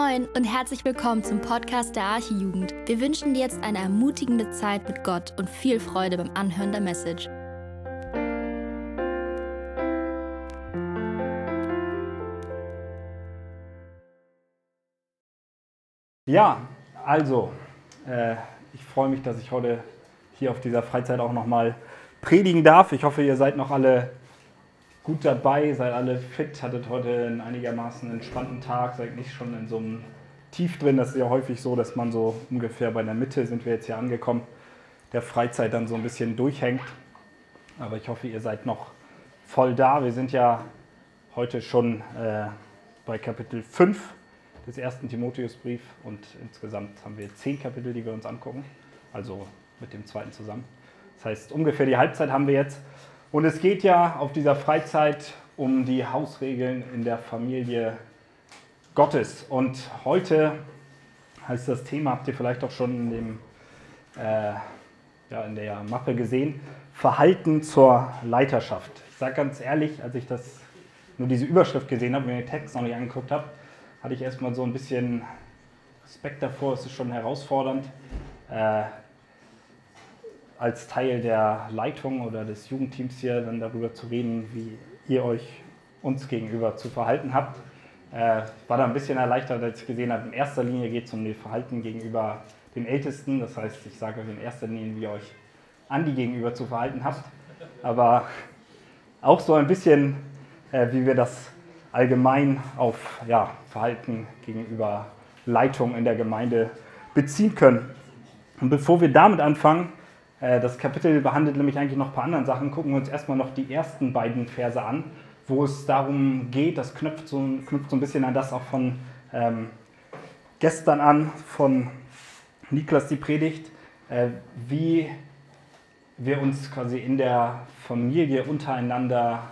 Moin und herzlich willkommen zum Podcast der Archijugend. Wir wünschen dir jetzt eine ermutigende Zeit mit Gott und viel Freude beim Anhören der Message. Ja, also, äh, ich freue mich, dass ich heute hier auf dieser Freizeit auch nochmal predigen darf. Ich hoffe, ihr seid noch alle gut dabei, seid alle fit, hattet heute einen einigermaßen entspannten Tag, seid nicht schon in so einem Tief drin. Das ist ja häufig so, dass man so ungefähr bei der Mitte sind wir jetzt hier angekommen, der Freizeit dann so ein bisschen durchhängt. Aber ich hoffe, ihr seid noch voll da. Wir sind ja heute schon äh, bei Kapitel 5 des ersten Timotheusbrief und insgesamt haben wir zehn Kapitel, die wir uns angucken, also mit dem zweiten zusammen. Das heißt, ungefähr die Halbzeit haben wir jetzt. Und es geht ja auf dieser Freizeit um die Hausregeln in der Familie Gottes. Und heute heißt das Thema, habt ihr vielleicht auch schon in, dem, äh, ja, in der Mappe gesehen, Verhalten zur Leiterschaft. Ich sage ganz ehrlich, als ich das nur diese Überschrift gesehen habe, mir den Text noch nicht angeguckt habe, hatte ich erstmal so ein bisschen Respekt davor. Es ist schon herausfordernd. Äh, als Teil der Leitung oder des Jugendteams hier dann darüber zu reden, wie ihr euch uns gegenüber zu verhalten habt. Äh, war da ein bisschen erleichtert, als ich gesehen habe, in erster Linie geht es um das Verhalten gegenüber dem Ältesten. Das heißt, ich sage euch in erster Linie, wie ihr euch Andi gegenüber zu verhalten habt. Aber auch so ein bisschen, äh, wie wir das allgemein auf ja, Verhalten gegenüber Leitung in der Gemeinde beziehen können. Und bevor wir damit anfangen, das Kapitel behandelt nämlich eigentlich noch ein paar andere Sachen. Gucken wir uns erstmal noch die ersten beiden Verse an, wo es darum geht, das knüpft so, knüpft so ein bisschen an das auch von ähm, gestern an, von Niklas die Predigt, äh, wie wir uns quasi in der Familie untereinander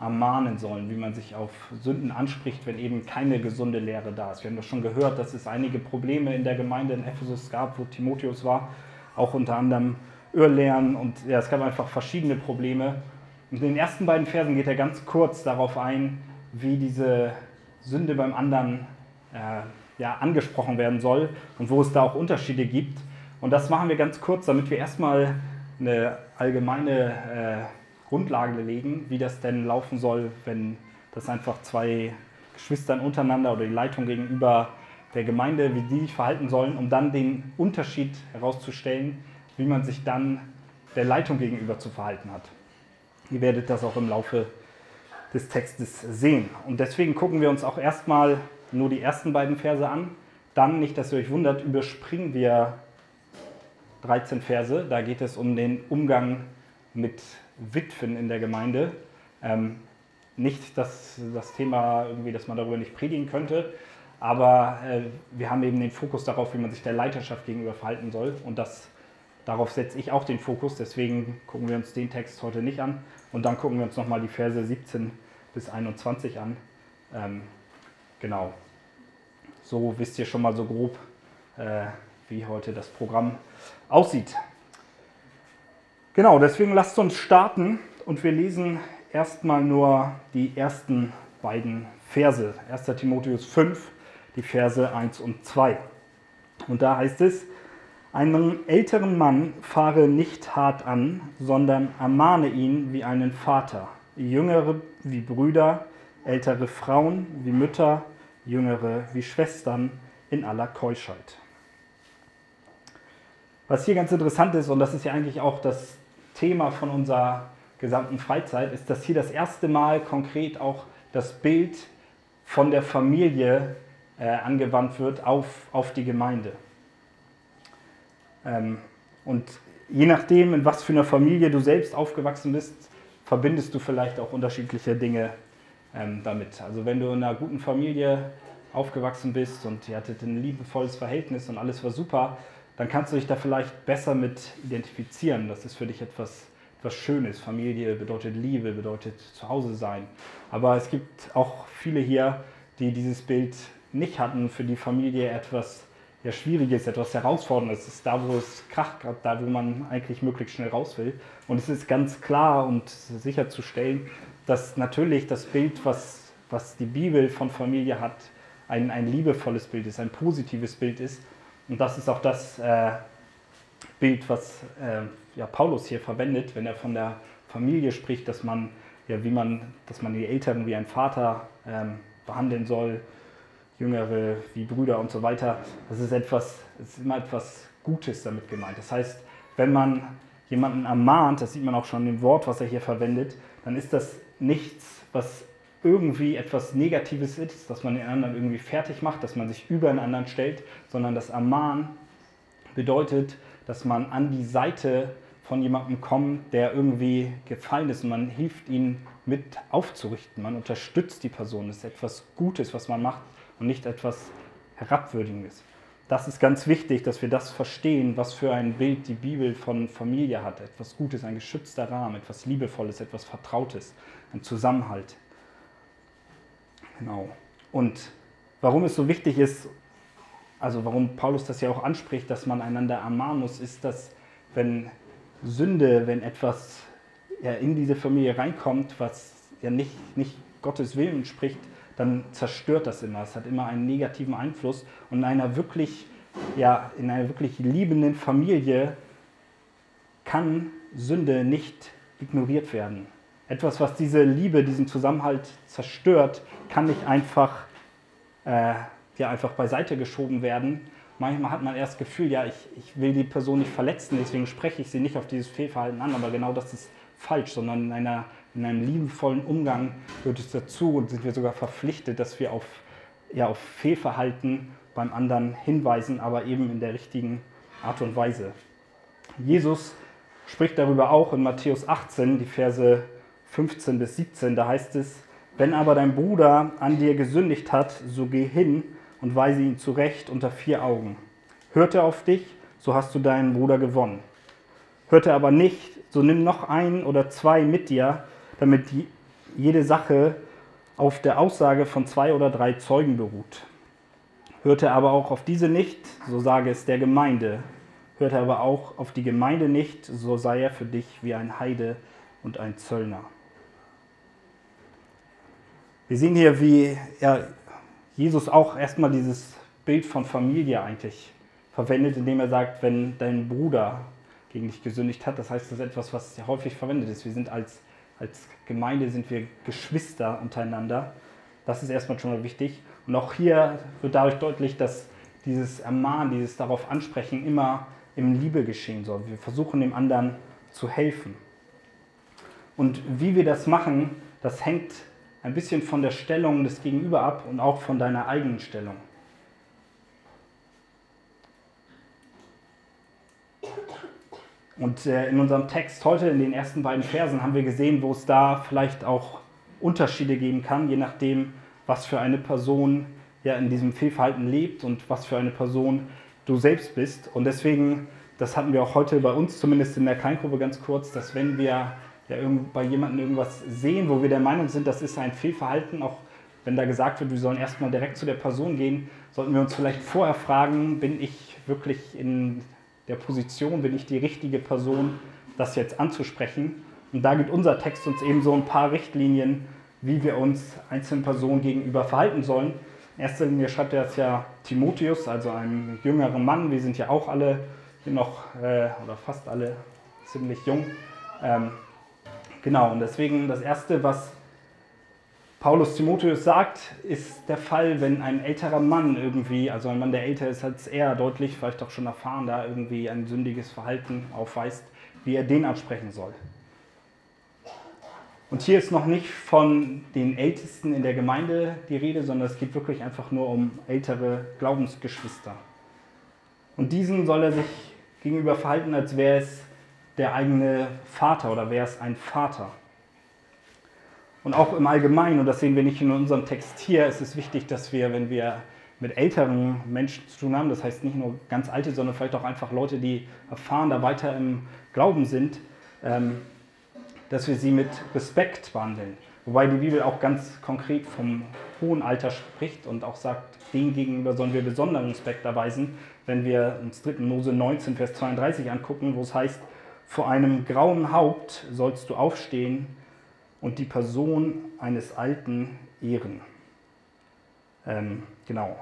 ermahnen sollen, wie man sich auf Sünden anspricht, wenn eben keine gesunde Lehre da ist. Wir haben das schon gehört, dass es einige Probleme in der Gemeinde in Ephesus gab, wo Timotheus war, auch unter anderem Irrlehren und ja, es gab einfach verschiedene Probleme. Und in den ersten beiden Versen geht er ganz kurz darauf ein, wie diese Sünde beim anderen äh, ja, angesprochen werden soll und wo es da auch Unterschiede gibt. Und das machen wir ganz kurz, damit wir erstmal eine allgemeine äh, Grundlage legen, wie das denn laufen soll, wenn das einfach zwei Geschwistern untereinander oder die Leitung gegenüber der Gemeinde, wie die sich verhalten sollen, um dann den Unterschied herauszustellen, wie man sich dann der Leitung gegenüber zu verhalten hat. Ihr werdet das auch im Laufe des Textes sehen. Und deswegen gucken wir uns auch erstmal nur die ersten beiden Verse an. Dann, nicht dass ihr euch wundert, überspringen wir 13 Verse. Da geht es um den Umgang mit Witwen in der Gemeinde. Ähm, nicht dass das Thema irgendwie, dass man darüber nicht predigen könnte, aber äh, wir haben eben den Fokus darauf, wie man sich der Leiterschaft gegenüber verhalten soll. Und das Darauf setze ich auch den Fokus, deswegen gucken wir uns den Text heute nicht an. Und dann gucken wir uns nochmal die Verse 17 bis 21 an. Ähm, genau. So wisst ihr schon mal so grob, äh, wie heute das Programm aussieht. Genau, deswegen lasst uns starten und wir lesen erstmal nur die ersten beiden Verse. 1. Timotheus 5, die Verse 1 und 2. Und da heißt es, einen älteren Mann fahre nicht hart an, sondern ermahne ihn wie einen Vater, jüngere wie Brüder, ältere Frauen wie Mütter, jüngere wie Schwestern in aller Keuschheit. Was hier ganz interessant ist, und das ist ja eigentlich auch das Thema von unserer gesamten Freizeit, ist, dass hier das erste Mal konkret auch das Bild von der Familie äh, angewandt wird auf, auf die Gemeinde. Ähm, und je nachdem, in was für einer Familie du selbst aufgewachsen bist, verbindest du vielleicht auch unterschiedliche Dinge ähm, damit. Also wenn du in einer guten Familie aufgewachsen bist und ihr hattet ein liebevolles Verhältnis und alles war super, dann kannst du dich da vielleicht besser mit identifizieren. Das ist für dich etwas, etwas Schönes. Familie bedeutet Liebe, bedeutet Zuhause sein. Aber es gibt auch viele hier, die dieses Bild nicht hatten, für die Familie etwas ja, schwierig ist, etwas herausforderndes. Es ist da, wo es kracht, gerade da, wo man eigentlich möglichst schnell raus will. Und es ist ganz klar und sicherzustellen, dass natürlich das Bild, was, was die Bibel von Familie hat, ein, ein liebevolles Bild ist, ein positives Bild ist. Und das ist auch das äh, Bild, was äh, ja, Paulus hier verwendet, wenn er von der Familie spricht, dass man, ja, wie man, dass man die Eltern wie ein Vater ähm, behandeln soll, Jüngere wie Brüder und so weiter. Das ist etwas, ist immer etwas Gutes damit gemeint. Das heißt, wenn man jemanden ermahnt, das sieht man auch schon im Wort, was er hier verwendet, dann ist das nichts, was irgendwie etwas Negatives ist, dass man den anderen irgendwie fertig macht, dass man sich über den anderen stellt, sondern das Ermahnen bedeutet, dass man an die Seite von jemandem kommt, der irgendwie gefallen ist und man hilft ihm mit aufzurichten. Man unterstützt die Person. Das ist etwas Gutes, was man macht und nicht etwas Herabwürdigendes. Das ist ganz wichtig, dass wir das verstehen, was für ein Bild die Bibel von Familie hat. Etwas Gutes, ein geschützter Rahmen, etwas Liebevolles, etwas Vertrautes, ein Zusammenhalt. Genau. Und warum es so wichtig ist, also warum Paulus das ja auch anspricht, dass man einander ermahnen muss, ist, dass wenn Sünde, wenn etwas ja, in diese Familie reinkommt, was ja nicht, nicht Gottes Willen spricht, dann zerstört das immer. Es hat immer einen negativen Einfluss. Und in einer wirklich, ja, in einer wirklich liebenden Familie kann Sünde nicht ignoriert werden. Etwas, was diese Liebe, diesen Zusammenhalt zerstört, kann nicht einfach, äh, ja, einfach beiseite geschoben werden. Manchmal hat man erst das Gefühl, ja, ich, ich will die Person nicht verletzen, deswegen spreche ich sie nicht auf dieses Fehlverhalten an, aber genau das ist falsch, sondern in, einer, in einem liebevollen Umgang gehört es dazu und sind wir sogar verpflichtet, dass wir auf, ja, auf Fehlverhalten beim anderen hinweisen, aber eben in der richtigen Art und Weise. Jesus spricht darüber auch in Matthäus 18, die Verse 15 bis 17, da heißt es, wenn aber dein Bruder an dir gesündigt hat, so geh hin und weise ihn zurecht unter vier Augen. Hört er auf dich, so hast du deinen Bruder gewonnen. Hört er aber nicht, so nimm noch einen oder zwei mit dir, damit jede Sache auf der Aussage von zwei oder drei Zeugen beruht. Hört er aber auch auf diese nicht, so sage es der Gemeinde. Hört er aber auch auf die Gemeinde nicht, so sei er für dich wie ein Heide und ein Zöllner. Wir sehen hier, wie ja, Jesus auch erstmal dieses Bild von Familie eigentlich verwendet, indem er sagt, wenn dein Bruder gegen dich gesündigt hat, das heißt, das ist etwas, was häufig verwendet ist. Wir sind als, als Gemeinde sind wir Geschwister untereinander. Das ist erstmal schon mal wichtig. Und auch hier wird dadurch deutlich, dass dieses Ermahnen, dieses darauf ansprechen immer im Liebe geschehen soll. Wir versuchen dem anderen zu helfen. Und wie wir das machen, das hängt ein bisschen von der Stellung des Gegenüber ab und auch von deiner eigenen Stellung. Und äh, in unserem Text heute, in den ersten beiden Versen, haben wir gesehen, wo es da vielleicht auch Unterschiede geben kann, je nachdem, was für eine Person ja in diesem Fehlverhalten lebt und was für eine Person du selbst bist. Und deswegen, das hatten wir auch heute bei uns, zumindest in der Kleingruppe ganz kurz, dass wenn wir ja, bei jemandem irgendwas sehen, wo wir der Meinung sind, das ist ein Fehlverhalten, auch wenn da gesagt wird, wir sollen erstmal direkt zu der Person gehen, sollten wir uns vielleicht vorher fragen, bin ich wirklich in der Position, bin ich die richtige Person, das jetzt anzusprechen? Und da gibt unser Text uns eben so ein paar Richtlinien, wie wir uns einzelnen Personen gegenüber verhalten sollen. In erster Linie schreibt er das ja Timotheus, also einem jüngeren Mann. Wir sind ja auch alle hier noch, äh, oder fast alle, ziemlich jung. Ähm, Genau, und deswegen das Erste, was Paulus Timotheus sagt, ist der Fall, wenn ein älterer Mann irgendwie, also ein Mann, der älter ist als er, deutlich, vielleicht auch schon erfahren, da irgendwie ein sündiges Verhalten aufweist, wie er den ansprechen soll. Und hier ist noch nicht von den Ältesten in der Gemeinde die Rede, sondern es geht wirklich einfach nur um ältere Glaubensgeschwister. Und diesen soll er sich gegenüber verhalten, als wäre es der eigene Vater oder wer ist ein Vater? Und auch im Allgemeinen, und das sehen wir nicht in unserem Text hier, ist es wichtig, dass wir, wenn wir mit älteren Menschen zu tun haben, das heißt nicht nur ganz alte, sondern vielleicht auch einfach Leute, die erfahren, da weiter im Glauben sind, ähm, dass wir sie mit Respekt behandeln. Wobei die Bibel auch ganz konkret vom hohen Alter spricht und auch sagt, denen gegenüber sollen wir besonderen Respekt erweisen, wenn wir uns 3. Mose 19, Vers 32 angucken, wo es heißt, vor einem grauen Haupt sollst du aufstehen und die Person eines Alten ehren. Ähm, genau.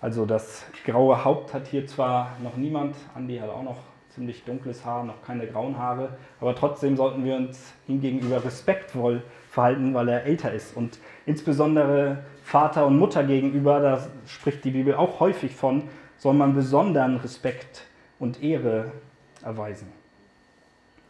Also das graue Haupt hat hier zwar noch niemand, Andi hat auch noch ziemlich dunkles Haar, noch keine grauen Haare, aber trotzdem sollten wir uns ihm gegenüber respektvoll verhalten, weil er älter ist. Und insbesondere Vater und Mutter gegenüber, da spricht die Bibel auch häufig von, soll man besonderen Respekt und Ehre erweisen.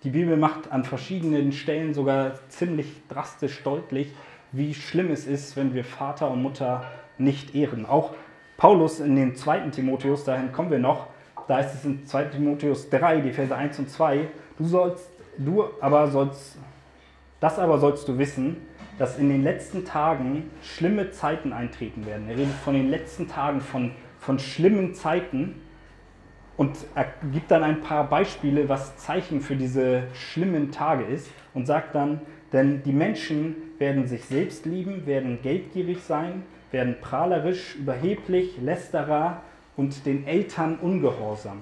Die Bibel macht an verschiedenen Stellen sogar ziemlich drastisch deutlich, wie schlimm es ist, wenn wir Vater und Mutter nicht ehren. Auch Paulus in dem zweiten Timotheus, dahin kommen wir noch, da ist es in 2 Timotheus 3, die Verse 1 und 2, du sollst, du aber sollst, das aber sollst du wissen, dass in den letzten Tagen schlimme Zeiten eintreten werden. Er redet von den letzten Tagen, von, von schlimmen Zeiten und er gibt dann ein paar Beispiele, was Zeichen für diese schlimmen Tage ist und sagt dann, denn die Menschen werden sich selbst lieben, werden geldgierig sein, werden prahlerisch, überheblich, lästerer und den Eltern ungehorsam.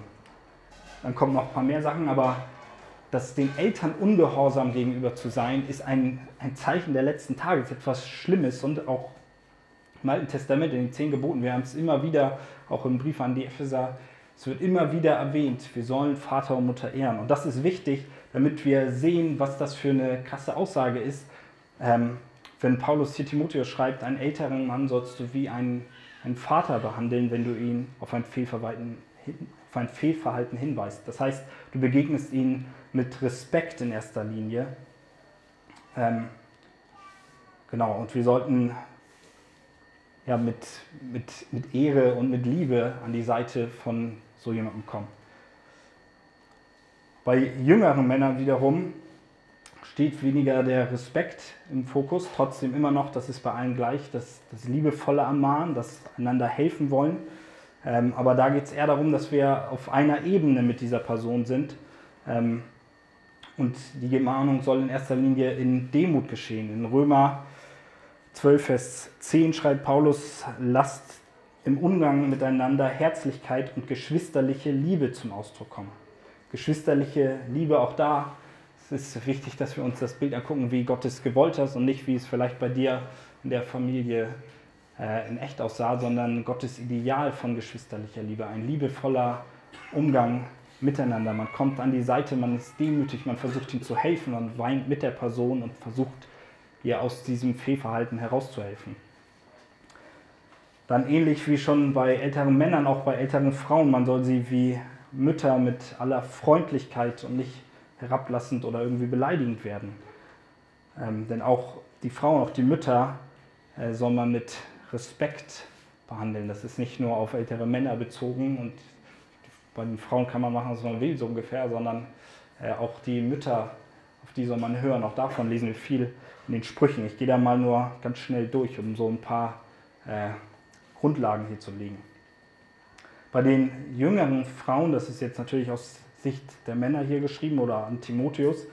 Dann kommen noch ein paar mehr Sachen, aber dass den Eltern ungehorsam gegenüber zu sein, ist ein, ein Zeichen der letzten Tage, ist etwas Schlimmes und auch im Alten Testament, in den zehn Geboten, wir haben es immer wieder, auch im Brief an die Epheser, es wird immer wieder erwähnt, wir sollen Vater und Mutter ehren. Und das ist wichtig, damit wir sehen, was das für eine krasse Aussage ist. Ähm, wenn Paulus hier Timotheus schreibt, einen älteren Mann sollst du wie einen, einen Vater behandeln, wenn du ihn auf ein, Fehlverhalten, auf ein Fehlverhalten hinweist. Das heißt, du begegnest ihn mit Respekt in erster Linie. Ähm, genau, und wir sollten ja, mit, mit, mit Ehre und mit Liebe an die Seite von so jemandem kommen. Bei jüngeren Männern wiederum steht weniger der Respekt im Fokus, trotzdem immer noch, das ist bei allen gleich, das, das liebevolle Ermahnen, das einander helfen wollen. Ähm, aber da geht es eher darum, dass wir auf einer Ebene mit dieser Person sind. Ähm, und die Gemahnung soll in erster Linie in Demut geschehen. In Römer 12, Vers 10 schreibt Paulus, lasst im Umgang miteinander Herzlichkeit und geschwisterliche Liebe zum Ausdruck kommen. Geschwisterliche Liebe auch da. Es ist wichtig, dass wir uns das Bild angucken, wie Gott es gewollt hat und nicht, wie es vielleicht bei dir in der Familie äh, in echt aussah, sondern Gottes Ideal von geschwisterlicher Liebe. Ein liebevoller Umgang miteinander. Man kommt an die Seite, man ist demütig, man versucht ihm zu helfen, man weint mit der Person und versucht ihr aus diesem Fehlverhalten herauszuhelfen. Dann ähnlich wie schon bei älteren Männern, auch bei älteren Frauen, man soll sie wie Mütter mit aller Freundlichkeit und nicht herablassend oder irgendwie beleidigend werden. Ähm, denn auch die Frauen, auch die Mütter äh, soll man mit Respekt behandeln. Das ist nicht nur auf ältere Männer bezogen und bei den Frauen kann man machen, was man will, so ungefähr, sondern äh, auch die Mütter, auf die soll man hören. Auch davon lesen wir viel in den Sprüchen. Ich gehe da mal nur ganz schnell durch, um so ein paar äh, Grundlagen hier zu legen. Bei den jüngeren Frauen, das ist jetzt natürlich aus Sicht der Männer hier geschrieben oder an Timotheus,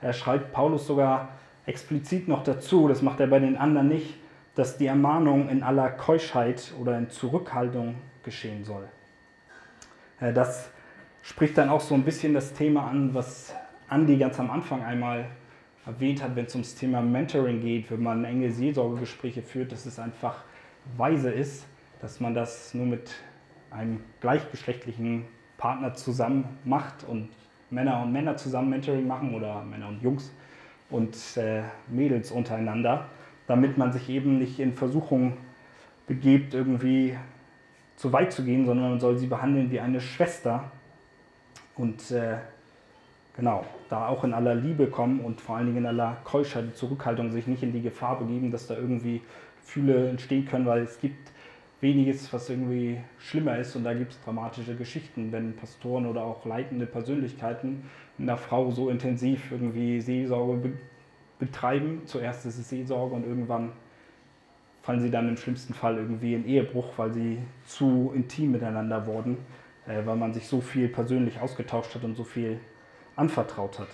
er schreibt Paulus sogar explizit noch dazu, das macht er bei den anderen nicht, dass die Ermahnung in aller Keuschheit oder in Zurückhaltung geschehen soll. Äh, das spricht dann auch so ein bisschen das Thema an, was Andi ganz am Anfang einmal erwähnt hat, wenn es ums Thema Mentoring geht, wenn man enge Seelsorgegespräche führt, dass es einfach weise ist, dass man das nur mit einem gleichgeschlechtlichen Partner zusammen macht und Männer und Männer zusammen Mentoring machen oder Männer und Jungs und äh, Mädels untereinander, damit man sich eben nicht in Versuchung begebt, irgendwie zu weit zu gehen, sondern man soll sie behandeln wie eine Schwester und äh, genau, da auch in aller Liebe kommen und vor allen Dingen in aller Keuschheit, Zurückhaltung, sich nicht in die Gefahr begeben, dass da irgendwie Gefühle entstehen können, weil es gibt weniges, was irgendwie schlimmer ist und da gibt es dramatische Geschichten, wenn Pastoren oder auch leitende Persönlichkeiten einer Frau so intensiv irgendwie Seelsorge be betreiben. Zuerst ist es Seelsorge und irgendwann fallen sie dann im schlimmsten Fall irgendwie in Ehebruch, weil sie zu intim miteinander wurden, äh, weil man sich so viel persönlich ausgetauscht hat und so viel anvertraut hat.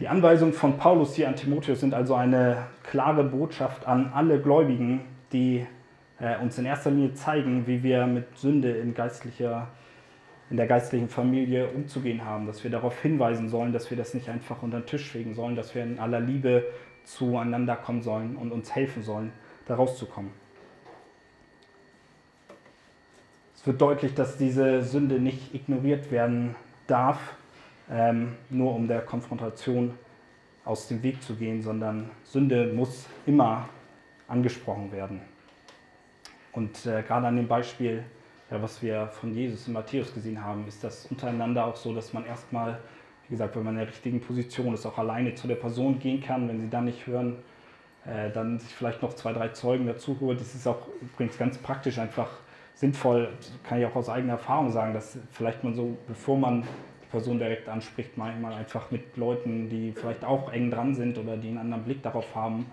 Die Anweisungen von Paulus hier an Timotheus sind also eine klare Botschaft an alle Gläubigen, die äh, uns in erster Linie zeigen, wie wir mit Sünde in, geistlicher, in der geistlichen Familie umzugehen haben, dass wir darauf hinweisen sollen, dass wir das nicht einfach unter den Tisch fegen sollen, dass wir in aller Liebe zueinander kommen sollen und uns helfen sollen, da rauszukommen. Es wird deutlich, dass diese Sünde nicht ignoriert werden darf, ähm, nur um der Konfrontation aus dem Weg zu gehen, sondern Sünde muss immer angesprochen werden. Und äh, gerade an dem Beispiel, ja, was wir von Jesus in Matthäus gesehen haben, ist das untereinander auch so, dass man erstmal, wie gesagt, wenn man in der richtigen Position ist, auch alleine zu der Person gehen kann, wenn sie dann nicht hören, äh, dann sich vielleicht noch zwei, drei Zeugen dazu holt. Das ist auch übrigens ganz praktisch einfach sinnvoll, kann ich auch aus eigener Erfahrung sagen, dass vielleicht man so, bevor man Person direkt anspricht, manchmal einfach mit Leuten, die vielleicht auch eng dran sind oder die einen anderen Blick darauf haben,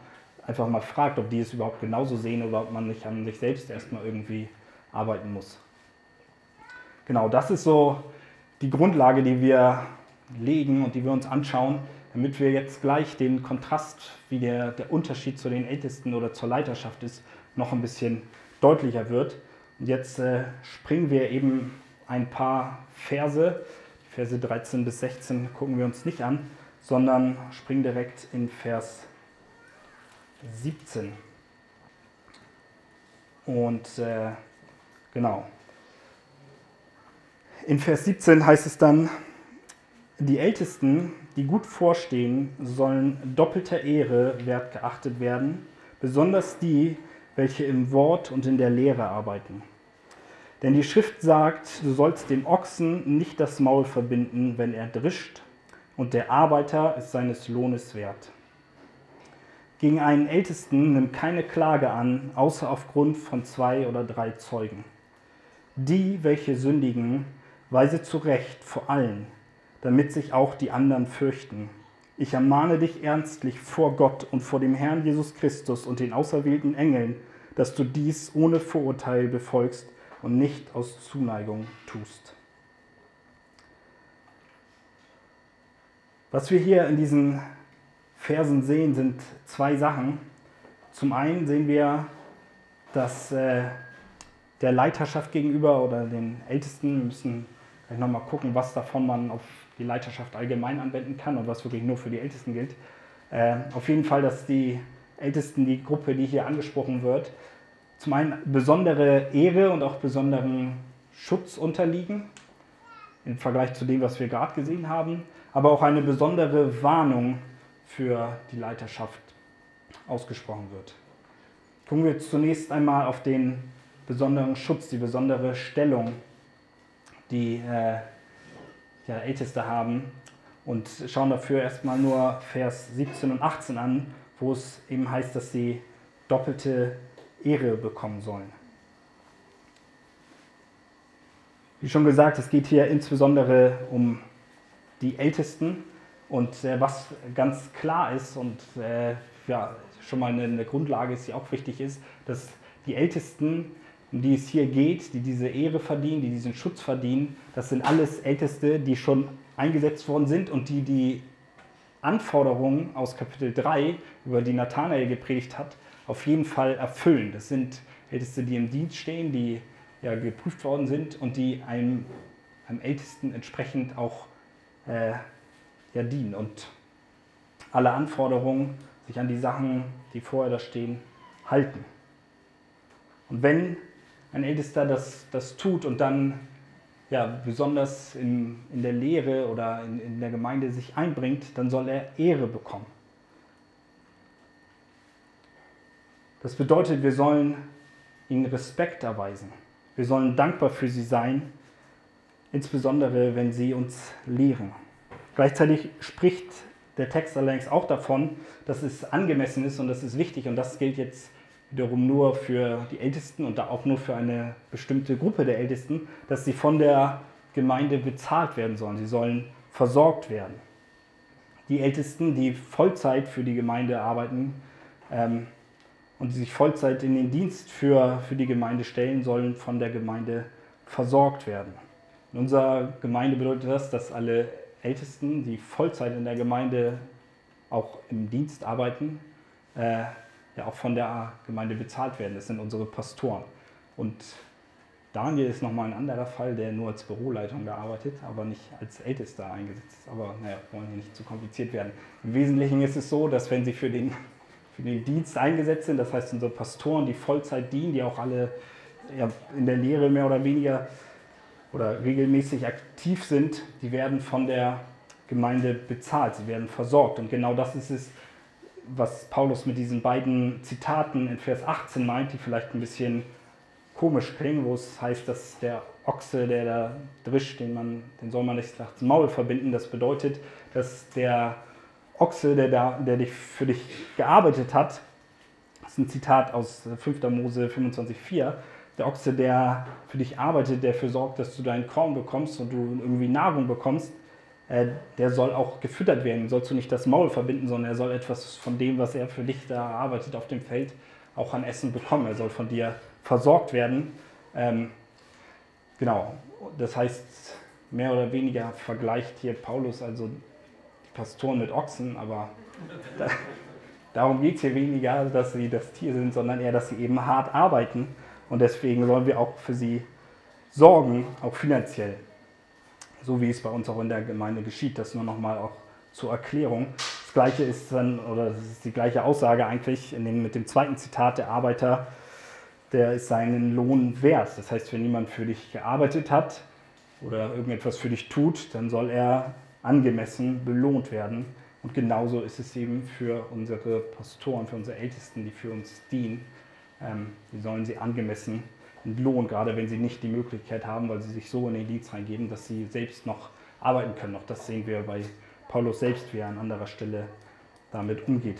einfach mal fragt, ob die es überhaupt genauso sehen oder ob man nicht an sich selbst erstmal irgendwie arbeiten muss. Genau, das ist so die Grundlage, die wir legen und die wir uns anschauen, damit wir jetzt gleich den Kontrast, wie der, der Unterschied zu den Ältesten oder zur Leiterschaft ist, noch ein bisschen deutlicher wird. Und jetzt äh, springen wir eben ein paar Verse Verse 13 bis 16 gucken wir uns nicht an, sondern springen direkt in Vers 17. Und äh, genau. In Vers 17 heißt es dann, die Ältesten, die gut vorstehen, sollen doppelter Ehre wert geachtet werden, besonders die, welche im Wort und in der Lehre arbeiten. Denn die Schrift sagt, du sollst dem Ochsen nicht das Maul verbinden, wenn er drischt, und der Arbeiter ist seines Lohnes wert. Gegen einen Ältesten nimm keine Klage an, außer aufgrund von zwei oder drei Zeugen. Die, welche sündigen, weise zurecht vor allen, damit sich auch die anderen fürchten. Ich ermahne dich ernstlich vor Gott und vor dem Herrn Jesus Christus und den auserwählten Engeln, dass du dies ohne Vorurteil befolgst und nicht aus Zuneigung tust. Was wir hier in diesen Versen sehen, sind zwei Sachen. Zum einen sehen wir, dass äh, der Leiterschaft gegenüber oder den Ältesten, wir müssen gleich nochmal gucken, was davon man auf die Leiterschaft allgemein anwenden kann und was wirklich nur für die Ältesten gilt. Äh, auf jeden Fall, dass die Ältesten, die Gruppe, die hier angesprochen wird, zum einen besondere Ehre und auch besonderen Schutz unterliegen im Vergleich zu dem, was wir gerade gesehen haben, aber auch eine besondere Warnung für die Leiterschaft ausgesprochen wird. Gucken wir zunächst einmal auf den besonderen Schutz, die besondere Stellung, die äh, der Älteste haben und schauen dafür erstmal nur Vers 17 und 18 an, wo es eben heißt, dass sie doppelte Ehre bekommen sollen. Wie schon gesagt, es geht hier insbesondere um die Ältesten und äh, was ganz klar ist und äh, ja, schon mal eine, eine Grundlage ist, die auch wichtig ist, dass die Ältesten, um die es hier geht, die diese Ehre verdienen, die diesen Schutz verdienen, das sind alles Älteste, die schon eingesetzt worden sind und die die Anforderungen aus Kapitel 3, über die Nathanael gepredigt hat, auf jeden Fall erfüllen. Das sind Älteste, die im Dienst stehen, die ja geprüft worden sind und die einem, einem Ältesten entsprechend auch äh, ja, dienen und alle Anforderungen, sich an die Sachen, die vorher da stehen, halten. Und wenn ein Ältester das, das tut und dann ja, besonders in, in der Lehre oder in, in der Gemeinde sich einbringt, dann soll er Ehre bekommen. Das bedeutet, wir sollen ihnen Respekt erweisen. Wir sollen dankbar für sie sein, insbesondere wenn sie uns lehren. Gleichzeitig spricht der Text allerdings auch davon, dass es angemessen ist und das ist wichtig und das gilt jetzt wiederum nur für die Ältesten und auch nur für eine bestimmte Gruppe der Ältesten, dass sie von der Gemeinde bezahlt werden sollen. Sie sollen versorgt werden. Die Ältesten, die Vollzeit für die Gemeinde arbeiten, ähm, und die sich Vollzeit in den Dienst für, für die Gemeinde stellen, sollen von der Gemeinde versorgt werden. In unserer Gemeinde bedeutet das, dass alle Ältesten, die Vollzeit in der Gemeinde auch im Dienst arbeiten, äh, ja auch von der Gemeinde bezahlt werden. Das sind unsere Pastoren. Und Daniel ist nochmal ein anderer Fall, der nur als Büroleitung gearbeitet, aber nicht als Ältester eingesetzt ist. Aber naja, wollen hier nicht zu kompliziert werden. Im Wesentlichen ist es so, dass wenn sie für den, für den Dienst eingesetzt sind, das heißt unsere Pastoren, die Vollzeit dienen, die auch alle ja, in der Lehre mehr oder weniger oder regelmäßig aktiv sind, die werden von der Gemeinde bezahlt, sie werden versorgt. Und genau das ist es, was Paulus mit diesen beiden Zitaten in Vers 18 meint, die vielleicht ein bisschen komisch klingen, wo es heißt, dass der Ochse, der da drischt, den, man, den soll man nicht nach dem Maul verbinden. Das bedeutet, dass der Ochse, der, da, der dich, für dich gearbeitet hat, das ist ein Zitat aus 5. Mose 25,4, der Ochse, der für dich arbeitet, der dafür sorgt, dass du deinen Korn bekommst und du irgendwie Nahrung bekommst, äh, der soll auch gefüttert werden. Sollst du nicht das Maul verbinden, sondern er soll etwas von dem, was er für dich da arbeitet auf dem Feld, auch an Essen bekommen. Er soll von dir versorgt werden. Ähm, genau, das heißt, mehr oder weniger vergleicht hier Paulus also Pastoren mit Ochsen, aber da, darum geht es hier weniger, dass sie das Tier sind, sondern eher, dass sie eben hart arbeiten und deswegen sollen wir auch für sie sorgen, auch finanziell. So wie es bei uns auch in der Gemeinde geschieht. Das nur nochmal auch zur Erklärung. Das gleiche ist dann, oder das ist die gleiche Aussage eigentlich in dem, mit dem zweiten Zitat, der Arbeiter der ist seinen Lohn wert. Das heißt, wenn jemand für dich gearbeitet hat oder irgendetwas für dich tut, dann soll er angemessen belohnt werden. Und genauso ist es eben für unsere Pastoren, für unsere Ältesten, die für uns dienen. Ähm, sollen sie angemessen entlohnen, gerade wenn sie nicht die Möglichkeit haben, weil sie sich so in den Dienst reingeben, dass sie selbst noch arbeiten können. Auch das sehen wir bei Paulus selbst, wie er an anderer Stelle damit umgeht.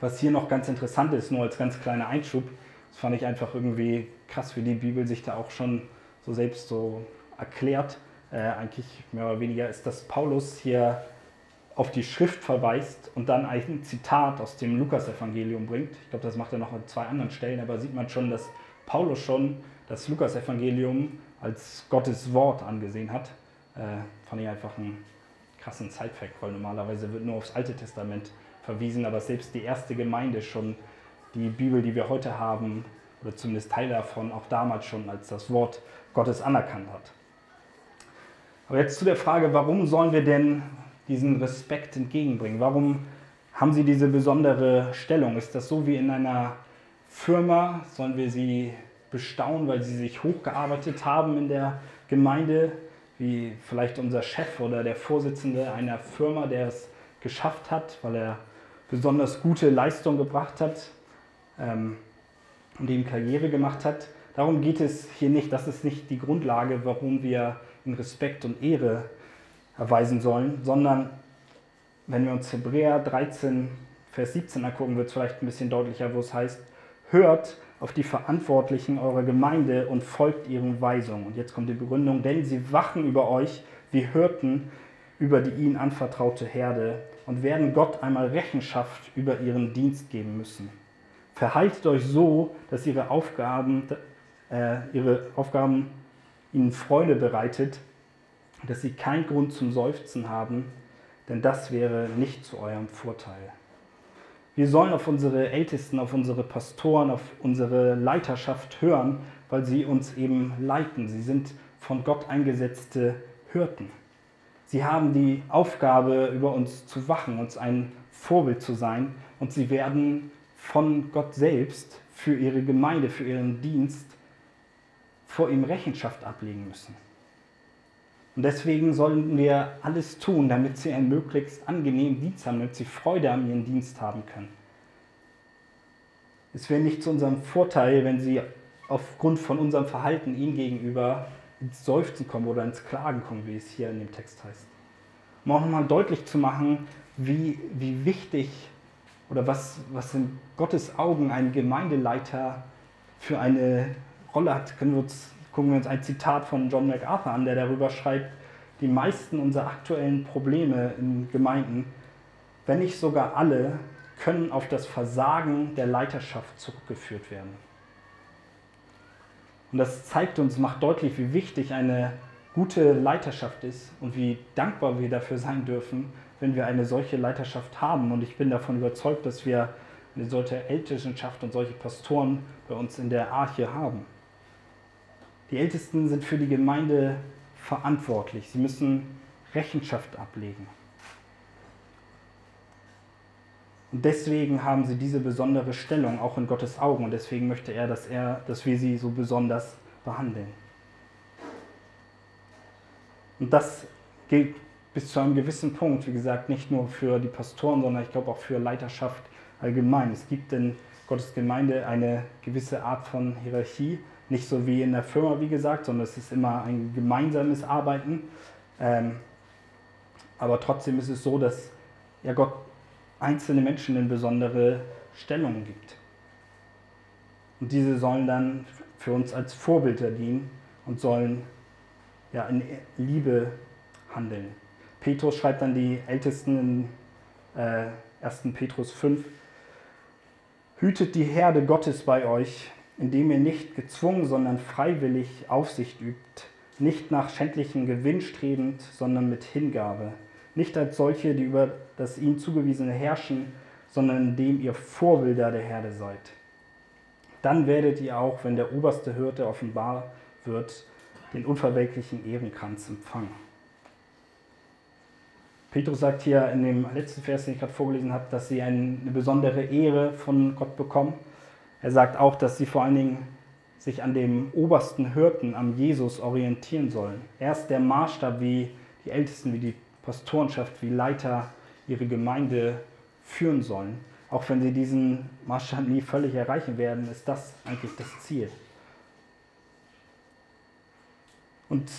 Was hier noch ganz interessant ist, nur als ganz kleiner Einschub, das fand ich einfach irgendwie krass, wie die Bibel sich da auch schon so selbst so erklärt. Äh, eigentlich mehr oder weniger ist, dass Paulus hier auf die Schrift verweist und dann ein Zitat aus dem Lukasevangelium bringt. Ich glaube, das macht er noch an zwei anderen Stellen, aber sieht man schon, dass Paulus schon das Lukasevangelium als Gottes Wort angesehen hat. Äh, fand ich einfach einen krassen Sidefact, weil normalerweise wird nur aufs Alte Testament verwiesen, aber selbst die erste Gemeinde schon die Bibel, die wir heute haben, oder zumindest Teil davon, auch damals schon als das Wort Gottes anerkannt hat. Aber jetzt zu der Frage, warum sollen wir denn diesen Respekt entgegenbringen? Warum haben sie diese besondere Stellung? Ist das so wie in einer Firma? Sollen wir sie bestaunen, weil sie sich hochgearbeitet haben in der Gemeinde? Wie vielleicht unser Chef oder der Vorsitzende einer Firma, der es geschafft hat, weil er besonders gute Leistung gebracht hat ähm, und ihm Karriere gemacht hat. Darum geht es hier nicht. Das ist nicht die Grundlage, warum wir ihn Respekt und Ehre erweisen sollen, sondern wenn wir uns Hebräer 13, Vers 17 angucken, wird es vielleicht ein bisschen deutlicher, wo es heißt, hört auf die Verantwortlichen eurer Gemeinde und folgt ihren Weisungen. Und jetzt kommt die Begründung, denn sie wachen über euch wie Hirten über die ihnen anvertraute Herde und werden Gott einmal Rechenschaft über ihren Dienst geben müssen. Verhaltet euch so, dass ihre Aufgaben, äh, ihre Aufgaben ihnen Freude bereitet, dass sie keinen Grund zum Seufzen haben, denn das wäre nicht zu eurem Vorteil. Wir sollen auf unsere Ältesten, auf unsere Pastoren, auf unsere Leiterschaft hören, weil sie uns eben leiten. Sie sind von Gott eingesetzte Hirten. Sie haben die Aufgabe, über uns zu wachen, uns ein Vorbild zu sein und sie werden von Gott selbst für ihre Gemeinde, für ihren Dienst vor ihm Rechenschaft ablegen müssen. Und deswegen sollen wir alles tun, damit sie einen möglichst angenehmen Dienst haben, damit sie Freude an ihren Dienst haben können. Es wäre nicht zu unserem Vorteil, wenn sie aufgrund von unserem Verhalten ihm gegenüber ins Seufzen kommen oder ins Klagen kommen, wie es hier in dem Text heißt. Um auch nochmal deutlich zu machen, wie, wie wichtig oder was, was in Gottes Augen ein Gemeindeleiter für eine Rolle hat, können wir uns, gucken wir uns ein Zitat von John MacArthur an, der darüber schreibt, die meisten unserer aktuellen Probleme in Gemeinden, wenn nicht sogar alle, können auf das Versagen der Leiterschaft zurückgeführt werden. Und das zeigt uns, macht deutlich, wie wichtig eine gute Leiterschaft ist und wie dankbar wir dafür sein dürfen, wenn wir eine solche Leiterschaft haben. Und ich bin davon überzeugt, dass wir eine solche Ältestenschaft und solche Pastoren bei uns in der Arche haben. Die Ältesten sind für die Gemeinde verantwortlich. Sie müssen Rechenschaft ablegen. Und deswegen haben sie diese besondere Stellung auch in Gottes Augen und deswegen möchte er, dass er, dass wir sie so besonders behandeln. Und das gilt bis zu einem gewissen Punkt, wie gesagt, nicht nur für die Pastoren, sondern ich glaube auch für Leiterschaft allgemein. Es gibt in Gottes Gemeinde eine gewisse Art von Hierarchie, nicht so wie in der Firma, wie gesagt, sondern es ist immer ein gemeinsames Arbeiten. Ähm, aber trotzdem ist es so, dass ja Gott einzelne Menschen in besondere Stellungen gibt. Und diese sollen dann für uns als Vorbilder dienen und sollen ja, in Liebe handeln. Petrus schreibt dann die Ältesten in äh, 1. Petrus 5, Hütet die Herde Gottes bei euch, indem ihr nicht gezwungen, sondern freiwillig Aufsicht übt, nicht nach schändlichem Gewinn strebend, sondern mit Hingabe nicht als solche, die über das ihnen zugewiesene herrschen, sondern indem ihr Vorbilder der Herde seid. Dann werdet ihr auch, wenn der oberste Hirte offenbar wird, den unverwelklichen Ehrenkranz empfangen. Petrus sagt hier in dem letzten Vers, den ich gerade vorgelesen habe, dass sie eine besondere Ehre von Gott bekommen. Er sagt auch, dass sie vor allen Dingen sich an dem obersten Hirten, am Jesus orientieren sollen. Er ist der Maßstab, wie die Ältesten, wie die Pastorenschaft, wie Leiter ihre Gemeinde führen sollen. Auch wenn sie diesen Maßstab nie völlig erreichen werden, ist das eigentlich das Ziel. Und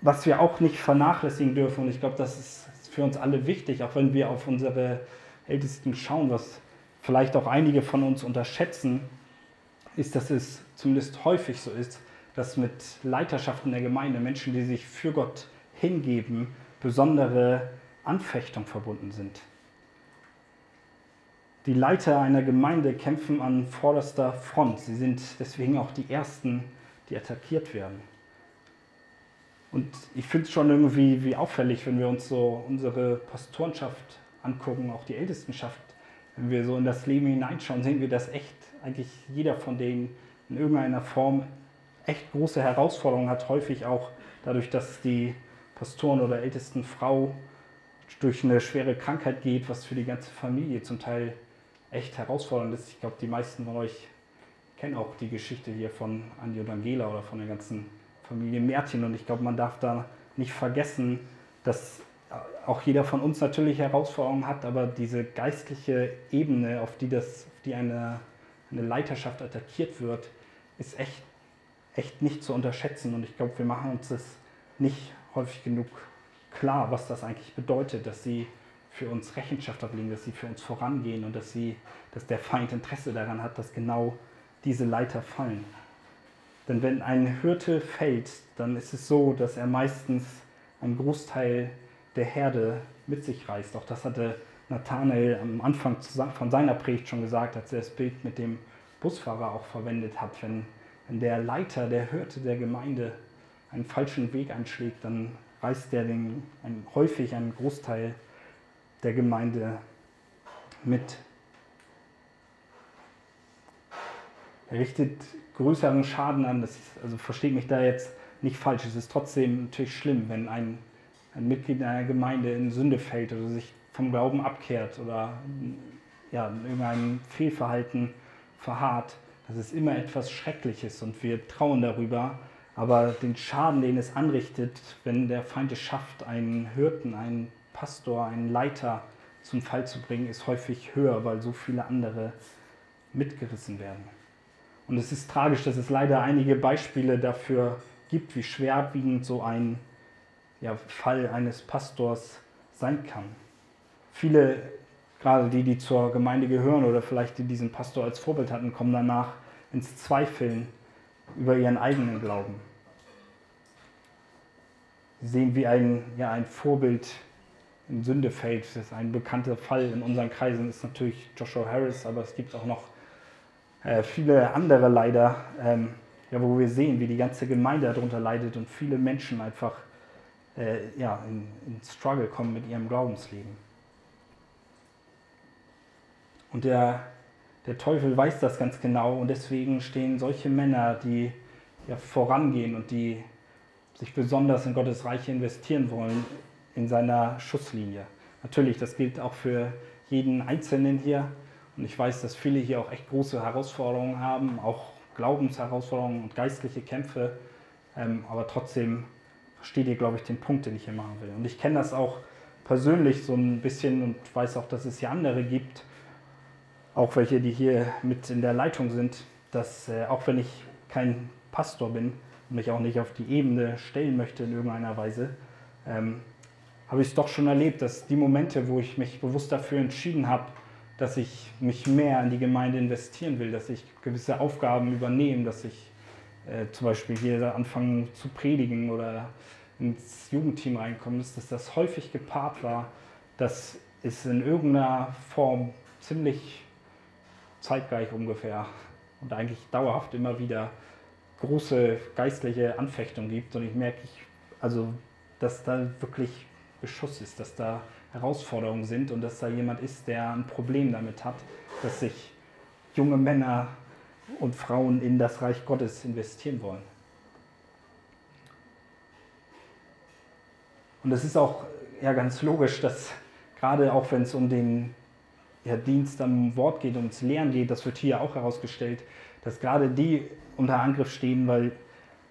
was wir auch nicht vernachlässigen dürfen, und ich glaube, das ist für uns alle wichtig, auch wenn wir auf unsere Ältesten schauen, was vielleicht auch einige von uns unterschätzen, ist, dass es zumindest häufig so ist, dass mit Leiterschaften der Gemeinde Menschen, die sich für Gott hingeben, besondere Anfechtung verbunden sind. Die Leiter einer Gemeinde kämpfen an vorderster Front. Sie sind deswegen auch die Ersten, die attackiert werden. Und ich finde es schon irgendwie wie auffällig, wenn wir uns so unsere Pastorenschaft angucken, auch die Ältestenschaft. Wenn wir so in das Leben hineinschauen, sehen wir, dass echt eigentlich jeder von denen in irgendeiner Form echt große Herausforderungen hat, häufig auch dadurch, dass die Pastoren oder ältesten Frau durch eine schwere Krankheit geht, was für die ganze Familie zum Teil echt herausfordernd ist. Ich glaube, die meisten von euch kennen auch die Geschichte hier von Andi und Angela oder von der ganzen Familie Märtin. Und ich glaube, man darf da nicht vergessen, dass auch jeder von uns natürlich Herausforderungen hat, aber diese geistliche Ebene, auf die, das, auf die eine, eine Leiterschaft attackiert wird, ist echt, echt nicht zu unterschätzen. Und ich glaube, wir machen uns das nicht häufig genug klar, was das eigentlich bedeutet, dass sie für uns Rechenschaft ablegen, dass sie für uns vorangehen und dass, sie, dass der Feind Interesse daran hat, dass genau diese Leiter fallen. Denn wenn ein Hirte fällt, dann ist es so, dass er meistens einen Großteil der Herde mit sich reißt. Auch das hatte Nathanael am Anfang von seiner Predigt schon gesagt, als er das Bild mit dem Busfahrer auch verwendet hat. Wenn, wenn der Leiter, der Hirte der Gemeinde einen falschen Weg einschlägt, dann reißt der den, ein, häufig einen Großteil der Gemeinde mit. Er richtet größeren Schaden an. Das ist, also versteht mich da jetzt nicht falsch. Es ist trotzdem natürlich schlimm, wenn ein, ein Mitglied einer Gemeinde in Sünde fällt oder sich vom Glauben abkehrt oder ja, in irgendeinem Fehlverhalten verharrt. Das ist immer etwas Schreckliches und wir trauen darüber, aber den Schaden, den es anrichtet, wenn der Feind es schafft, einen Hirten, einen Pastor, einen Leiter zum Fall zu bringen, ist häufig höher, weil so viele andere mitgerissen werden. Und es ist tragisch, dass es leider einige Beispiele dafür gibt, wie schwerwiegend so ein ja, Fall eines Pastors sein kann. Viele, gerade die, die zur Gemeinde gehören oder vielleicht die diesen Pastor als Vorbild hatten, kommen danach ins Zweifeln über ihren eigenen Glauben sehen, wie ein, ja, ein Vorbild in Sünde fällt. Das ist ein bekannter Fall in unseren Kreisen, ist natürlich Joshua Harris, aber es gibt auch noch äh, viele andere leider, ähm, ja, wo wir sehen, wie die ganze Gemeinde darunter leidet und viele Menschen einfach äh, ja, in, in Struggle kommen mit ihrem Glaubensleben. Und der, der Teufel weiß das ganz genau und deswegen stehen solche Männer, die ja, vorangehen und die sich besonders in Gottes Reich investieren wollen in seiner Schusslinie. Natürlich, das gilt auch für jeden Einzelnen hier. Und ich weiß, dass viele hier auch echt große Herausforderungen haben, auch Glaubensherausforderungen und geistliche Kämpfe. Ähm, aber trotzdem versteht ihr, glaube ich, den Punkt, den ich hier machen will. Und ich kenne das auch persönlich so ein bisschen und weiß auch, dass es hier andere gibt, auch welche, die hier mit in der Leitung sind, dass äh, auch wenn ich kein Pastor bin und mich auch nicht auf die Ebene stellen möchte in irgendeiner Weise, ähm, habe ich es doch schon erlebt, dass die Momente, wo ich mich bewusst dafür entschieden habe, dass ich mich mehr in die Gemeinde investieren will, dass ich gewisse Aufgaben übernehme, dass ich äh, zum Beispiel hier anfange zu predigen oder ins Jugendteam reinkomme, ist, dass das häufig gepaart war, dass es in irgendeiner Form ziemlich zeitgleich ungefähr und eigentlich dauerhaft immer wieder große geistliche Anfechtung gibt. Und ich merke, ich, also, dass da wirklich Beschuss ist, dass da Herausforderungen sind und dass da jemand ist, der ein Problem damit hat, dass sich junge Männer und Frauen in das Reich Gottes investieren wollen. Und es ist auch ja, ganz logisch, dass gerade auch wenn es um den ja, Dienst am Wort geht, ums Lehren geht, das wird hier auch herausgestellt, dass gerade die unter Angriff stehen, weil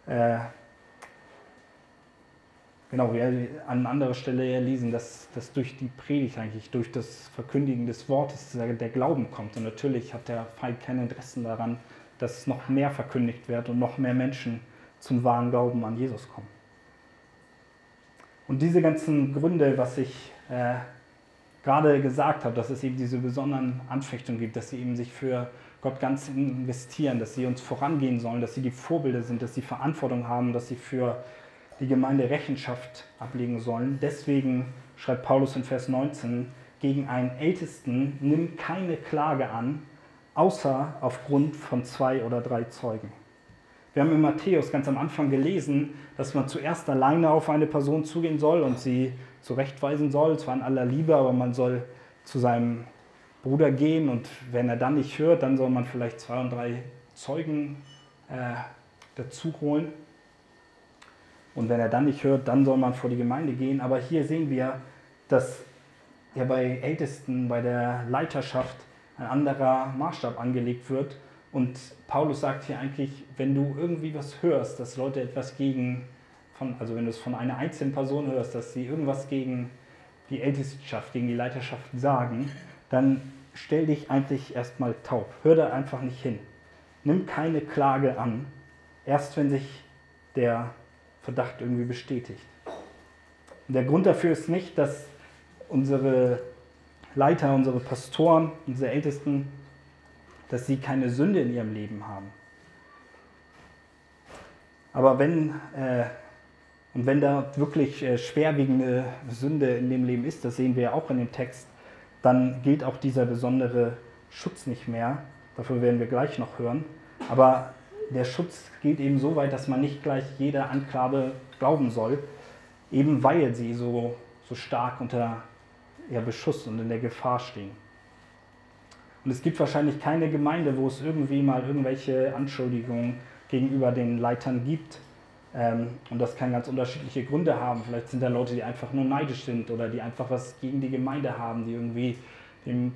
äh, genau, wir an anderer Stelle lesen, dass, dass durch die Predigt eigentlich, durch das Verkündigen des Wortes der Glauben kommt. Und natürlich hat der Feind kein Interesse daran, dass noch mehr verkündigt wird und noch mehr Menschen zum wahren Glauben an Jesus kommen. Und diese ganzen Gründe, was ich äh, gerade gesagt habe, dass es eben diese besonderen Anfechtungen gibt, dass sie eben sich für Gott ganz investieren, dass sie uns vorangehen sollen, dass sie die Vorbilder sind, dass sie Verantwortung haben, dass sie für die Gemeinde Rechenschaft ablegen sollen. Deswegen schreibt Paulus in Vers 19, gegen einen Ältesten nimm keine Klage an, außer aufgrund von zwei oder drei Zeugen. Wir haben in Matthäus ganz am Anfang gelesen, dass man zuerst alleine auf eine Person zugehen soll und sie zurechtweisen soll, zwar in aller Liebe, aber man soll zu seinem Bruder gehen und wenn er dann nicht hört, dann soll man vielleicht zwei und drei Zeugen äh, dazu holen. Und wenn er dann nicht hört, dann soll man vor die Gemeinde gehen. Aber hier sehen wir, dass ja bei Ältesten, bei der Leiterschaft ein anderer Maßstab angelegt wird. Und Paulus sagt hier eigentlich, wenn du irgendwie was hörst, dass Leute etwas gegen, von, also wenn du es von einer einzelnen Person hörst, dass sie irgendwas gegen die Ältestenschaft, gegen die Leiterschaft sagen, dann stell dich eigentlich erstmal taub. Hör da einfach nicht hin. Nimm keine Klage an, erst wenn sich der Verdacht irgendwie bestätigt. Und der Grund dafür ist nicht, dass unsere Leiter, unsere Pastoren, unsere Ältesten, dass sie keine Sünde in ihrem Leben haben. Aber wenn, äh, und wenn da wirklich äh, schwerwiegende Sünde in dem Leben ist, das sehen wir ja auch in dem Text, dann gilt auch dieser besondere Schutz nicht mehr. Dafür werden wir gleich noch hören. Aber der Schutz gilt eben so weit, dass man nicht gleich jeder Anklage glauben soll, eben weil sie so, so stark unter ja, Beschuss und in der Gefahr stehen. Und es gibt wahrscheinlich keine Gemeinde, wo es irgendwie mal irgendwelche Anschuldigungen gegenüber den Leitern gibt. Ähm, und das kann ganz unterschiedliche Gründe haben. Vielleicht sind da Leute, die einfach nur neidisch sind oder die einfach was gegen die Gemeinde haben, die irgendwie dem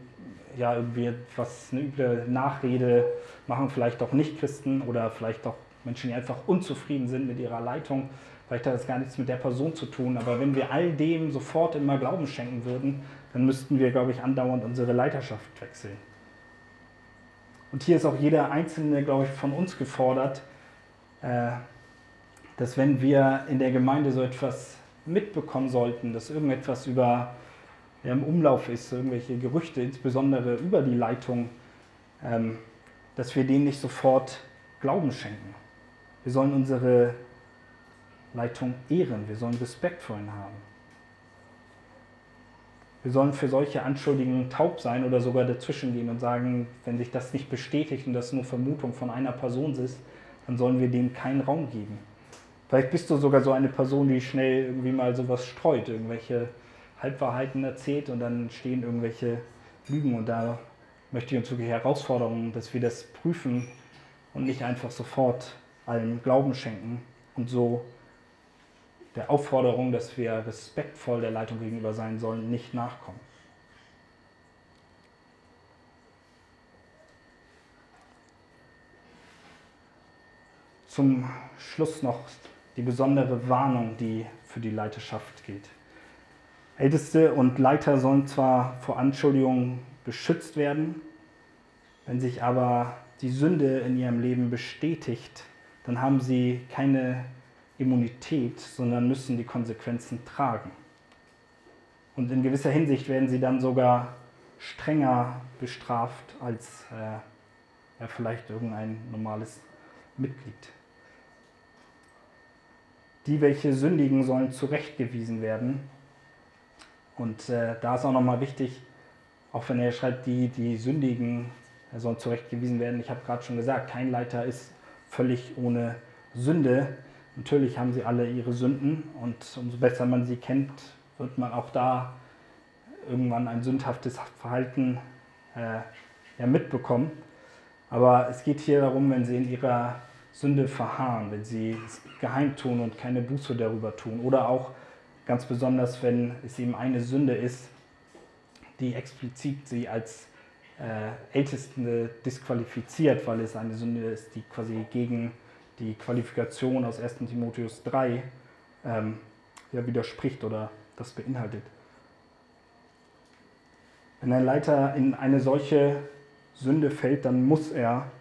ja, irgendwie was, eine üble Nachrede machen, vielleicht auch Nicht-Christen oder vielleicht auch Menschen, die einfach unzufrieden sind mit ihrer Leitung. Vielleicht hat das gar nichts mit der Person zu tun, aber wenn wir all dem sofort immer Glauben schenken würden, dann müssten wir, glaube ich, andauernd unsere Leiterschaft wechseln. Und hier ist auch jeder Einzelne, glaube ich, von uns gefordert, äh, dass wenn wir in der Gemeinde so etwas mitbekommen sollten, dass irgendetwas über ja, im Umlauf ist, irgendwelche Gerüchte, insbesondere über die Leitung, ähm, dass wir denen nicht sofort Glauben schenken. Wir sollen unsere Leitung ehren, wir sollen Respekt vor ihnen haben. Wir sollen für solche Anschuldigungen taub sein oder sogar dazwischen gehen und sagen, wenn sich das nicht bestätigt und das nur Vermutung von einer Person ist, dann sollen wir dem keinen Raum geben. Vielleicht bist du sogar so eine Person, die schnell irgendwie mal sowas streut, irgendwelche Halbwahrheiten erzählt und dann stehen irgendwelche Lügen und da möchte ich uns wirklich Herausforderungen, dass wir das prüfen und nicht einfach sofort allem Glauben schenken und so der Aufforderung, dass wir respektvoll der Leitung gegenüber sein sollen, nicht nachkommen. Zum Schluss noch die besondere Warnung, die für die Leiterschaft gilt. Älteste und Leiter sollen zwar vor Anschuldigungen beschützt werden, wenn sich aber die Sünde in ihrem Leben bestätigt, dann haben sie keine Immunität, sondern müssen die Konsequenzen tragen. Und in gewisser Hinsicht werden sie dann sogar strenger bestraft als äh, ja, vielleicht irgendein normales Mitglied. Die, welche sündigen, sollen zurechtgewiesen werden. Und äh, da ist auch nochmal wichtig, auch wenn er schreibt, die, die sündigen, sollen zurechtgewiesen werden. Ich habe gerade schon gesagt, kein Leiter ist völlig ohne Sünde. Natürlich haben sie alle ihre Sünden und umso besser man sie kennt, wird man auch da irgendwann ein sündhaftes Verhalten äh, ja, mitbekommen. Aber es geht hier darum, wenn sie in ihrer Sünde verharren, wenn sie es geheim tun und keine Buße darüber tun. Oder auch ganz besonders, wenn es eben eine Sünde ist, die explizit sie als äh, Ältesten disqualifiziert, weil es eine Sünde ist, die quasi gegen die Qualifikation aus 1 Timotheus 3 ähm, ja, widerspricht oder das beinhaltet. Wenn ein Leiter in eine solche Sünde fällt, dann muss er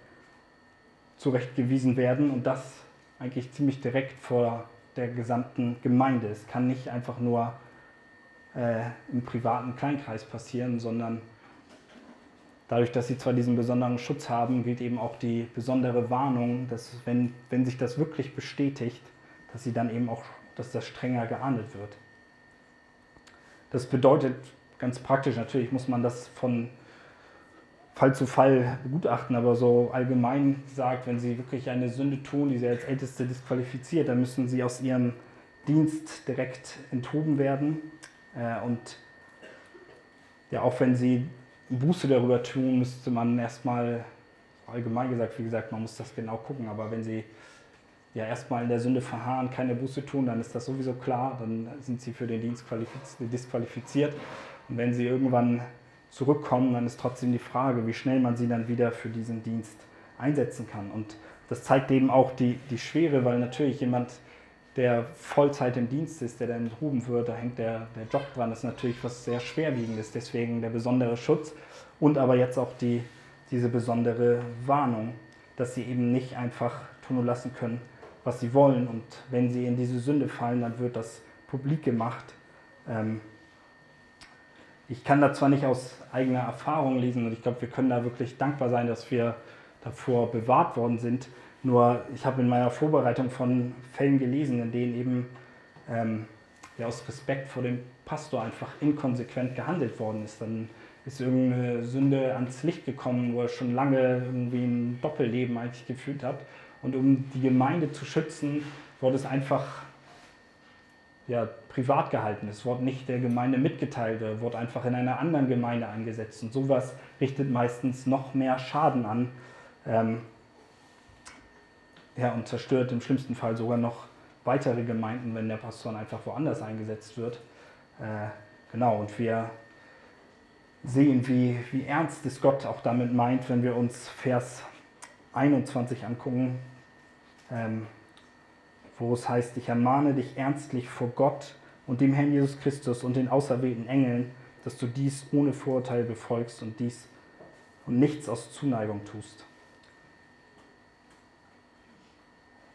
zurechtgewiesen werden und das eigentlich ziemlich direkt vor der gesamten Gemeinde. Es kann nicht einfach nur äh, im privaten Kleinkreis passieren, sondern dadurch, dass sie zwar diesen besonderen Schutz haben, gilt eben auch die besondere Warnung, dass wenn, wenn sich das wirklich bestätigt, dass sie dann eben auch, dass das strenger geahndet wird. Das bedeutet ganz praktisch, natürlich muss man das von Fall zu Fall begutachten, aber so allgemein sagt, wenn sie wirklich eine Sünde tun, die sie als Älteste disqualifiziert, dann müssen sie aus ihrem Dienst direkt enthoben werden. Äh, und ja, auch wenn sie Buße darüber tun, müsste man erstmal, allgemein gesagt, wie gesagt, man muss das genau gucken, aber wenn sie ja erstmal in der Sünde verharren, keine Buße tun, dann ist das sowieso klar, dann sind sie für den Dienst disqualifiziert. Und wenn sie irgendwann zurückkommen, dann ist trotzdem die Frage, wie schnell man sie dann wieder für diesen Dienst einsetzen kann. Und das zeigt eben auch die, die Schwere, weil natürlich jemand, der Vollzeit im Dienst ist, der dann enthoben wird, da hängt der, der Job dran, das ist natürlich was sehr Schwerwiegendes, deswegen der besondere Schutz und aber jetzt auch die, diese besondere Warnung, dass sie eben nicht einfach tun lassen können, was sie wollen und wenn sie in diese Sünde fallen, dann wird das publik gemacht. Ähm, ich kann da zwar nicht aus eigener Erfahrung lesen und ich glaube, wir können da wirklich dankbar sein, dass wir davor bewahrt worden sind, nur ich habe in meiner Vorbereitung von Fällen gelesen, in denen eben ähm, ja, aus Respekt vor dem Pastor einfach inkonsequent gehandelt worden ist. Dann ist irgendeine Sünde ans Licht gekommen, wo er schon lange irgendwie ein Doppelleben eigentlich geführt hat. Und um die Gemeinde zu schützen, wurde es einfach ja, privat gehalten. Es wurde nicht der Gemeinde mitgeteilt, es wurde einfach in einer anderen Gemeinde eingesetzt. Und sowas richtet meistens noch mehr Schaden an. Ähm, ja, und zerstört im schlimmsten Fall sogar noch weitere Gemeinden, wenn der Pastor einfach woanders eingesetzt wird. Äh, genau, und wir sehen, wie, wie ernst es Gott auch damit meint, wenn wir uns Vers 21 angucken, ähm, wo es heißt, ich ermahne dich ernstlich vor Gott und dem Herrn Jesus Christus und den auserwählten Engeln, dass du dies ohne Vorurteil befolgst und dies und nichts aus Zuneigung tust.